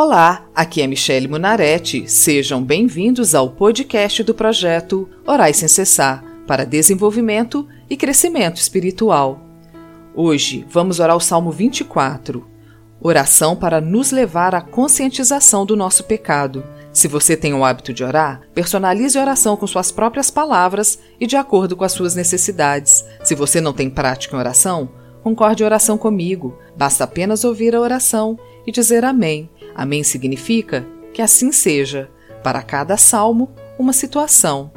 Olá, aqui é Michele Munaretti. Sejam bem-vindos ao podcast do projeto Orais Sem Cessar para desenvolvimento e crescimento espiritual. Hoje vamos orar o Salmo 24, oração para nos levar à conscientização do nosso pecado. Se você tem o hábito de orar, personalize a oração com suas próprias palavras e de acordo com as suas necessidades. Se você não tem prática em oração, concorde oração comigo. Basta apenas ouvir a oração e dizer Amém Amém significa que assim seja, para cada salmo, uma situação.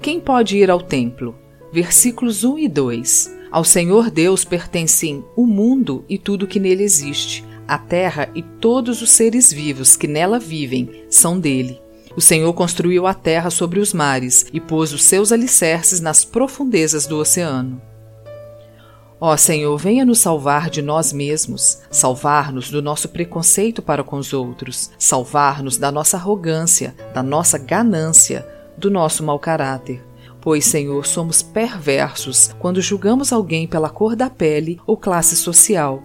Quem pode ir ao templo? Versículos 1 e 2. Ao Senhor Deus pertencem o mundo e tudo que nele existe. A terra e todos os seres vivos que nela vivem são dele. O Senhor construiu a terra sobre os mares e pôs os seus alicerces nas profundezas do oceano. Ó Senhor, venha nos salvar de nós mesmos, salvar-nos do nosso preconceito para com os outros, salvar-nos da nossa arrogância, da nossa ganância, do nosso mau caráter. Pois, Senhor, somos perversos quando julgamos alguém pela cor da pele ou classe social.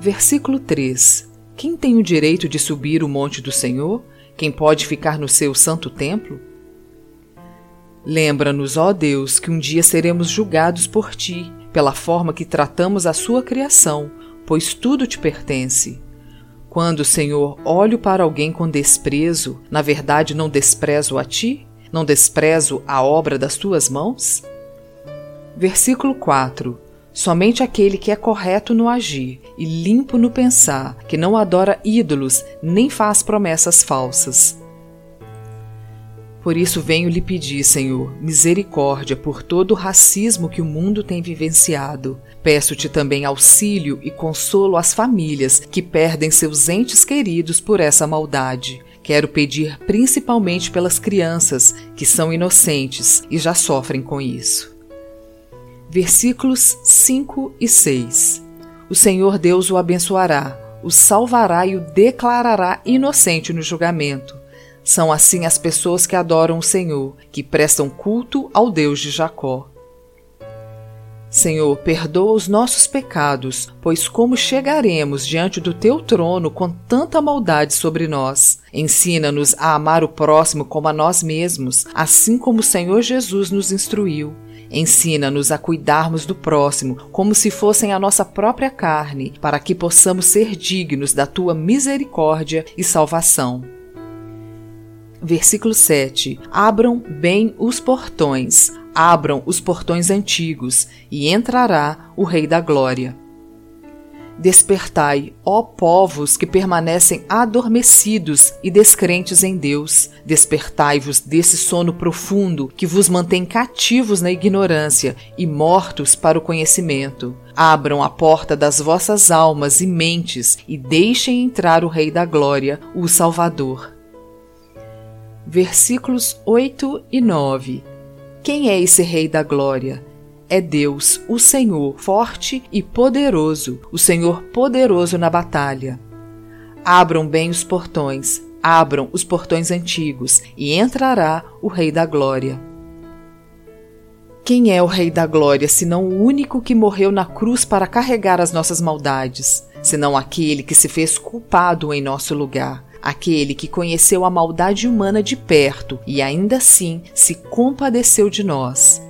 Versículo 3: Quem tem o direito de subir o monte do Senhor? Quem pode ficar no seu santo templo? Lembra-nos, ó Deus, que um dia seremos julgados por ti pela forma que tratamos a sua criação, pois tudo te pertence. Quando, Senhor, olho para alguém com desprezo, na verdade não desprezo a ti? Não desprezo a obra das tuas mãos? Versículo 4 Somente aquele que é correto no agir e limpo no pensar, que não adora ídolos nem faz promessas falsas. Por isso venho lhe pedir, Senhor, misericórdia por todo o racismo que o mundo tem vivenciado. Peço-te também auxílio e consolo às famílias que perdem seus entes queridos por essa maldade. Quero pedir principalmente pelas crianças que são inocentes e já sofrem com isso. Versículos 5 e 6 O Senhor Deus o abençoará, o salvará e o declarará inocente no julgamento são assim as pessoas que adoram o Senhor, que prestam culto ao Deus de Jacó. Senhor, perdoa os nossos pecados, pois como chegaremos diante do teu trono com tanta maldade sobre nós? Ensina-nos a amar o próximo como a nós mesmos, assim como o Senhor Jesus nos instruiu. Ensina-nos a cuidarmos do próximo como se fossem a nossa própria carne, para que possamos ser dignos da tua misericórdia e salvação. Versículo 7: Abram bem os portões, abram os portões antigos, e entrará o Rei da Glória. Despertai, ó povos que permanecem adormecidos e descrentes em Deus. Despertai-vos desse sono profundo que vos mantém cativos na ignorância e mortos para o conhecimento. Abram a porta das vossas almas e mentes e deixem entrar o Rei da Glória, o Salvador versículos 8 e 9. Quem é esse Rei da Glória? É Deus, o Senhor, forte e poderoso, o Senhor poderoso na batalha. Abram bem os portões, abram os portões antigos, e entrará o Rei da Glória. Quem é o Rei da Glória, senão o único que morreu na cruz para carregar as nossas maldades, senão aquele que se fez culpado em nosso lugar? Aquele que conheceu a maldade humana de perto e ainda assim se compadeceu de nós.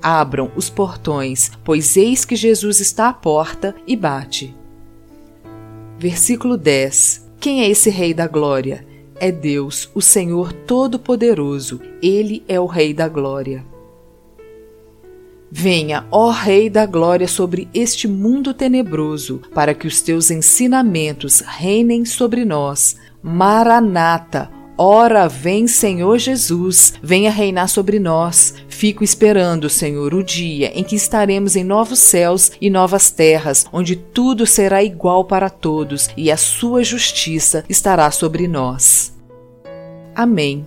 Abram os portões, pois eis que Jesus está à porta e bate. Versículo 10: Quem é esse Rei da Glória? É Deus, o Senhor Todo-Poderoso. Ele é o Rei da Glória. Venha, ó Rei da Glória, sobre este mundo tenebroso, para que os teus ensinamentos reinem sobre nós. Maranata, ora vem Senhor Jesus, venha reinar sobre nós. Fico esperando, Senhor, o dia em que estaremos em novos céus e novas terras, onde tudo será igual para todos e a sua justiça estará sobre nós. Amém.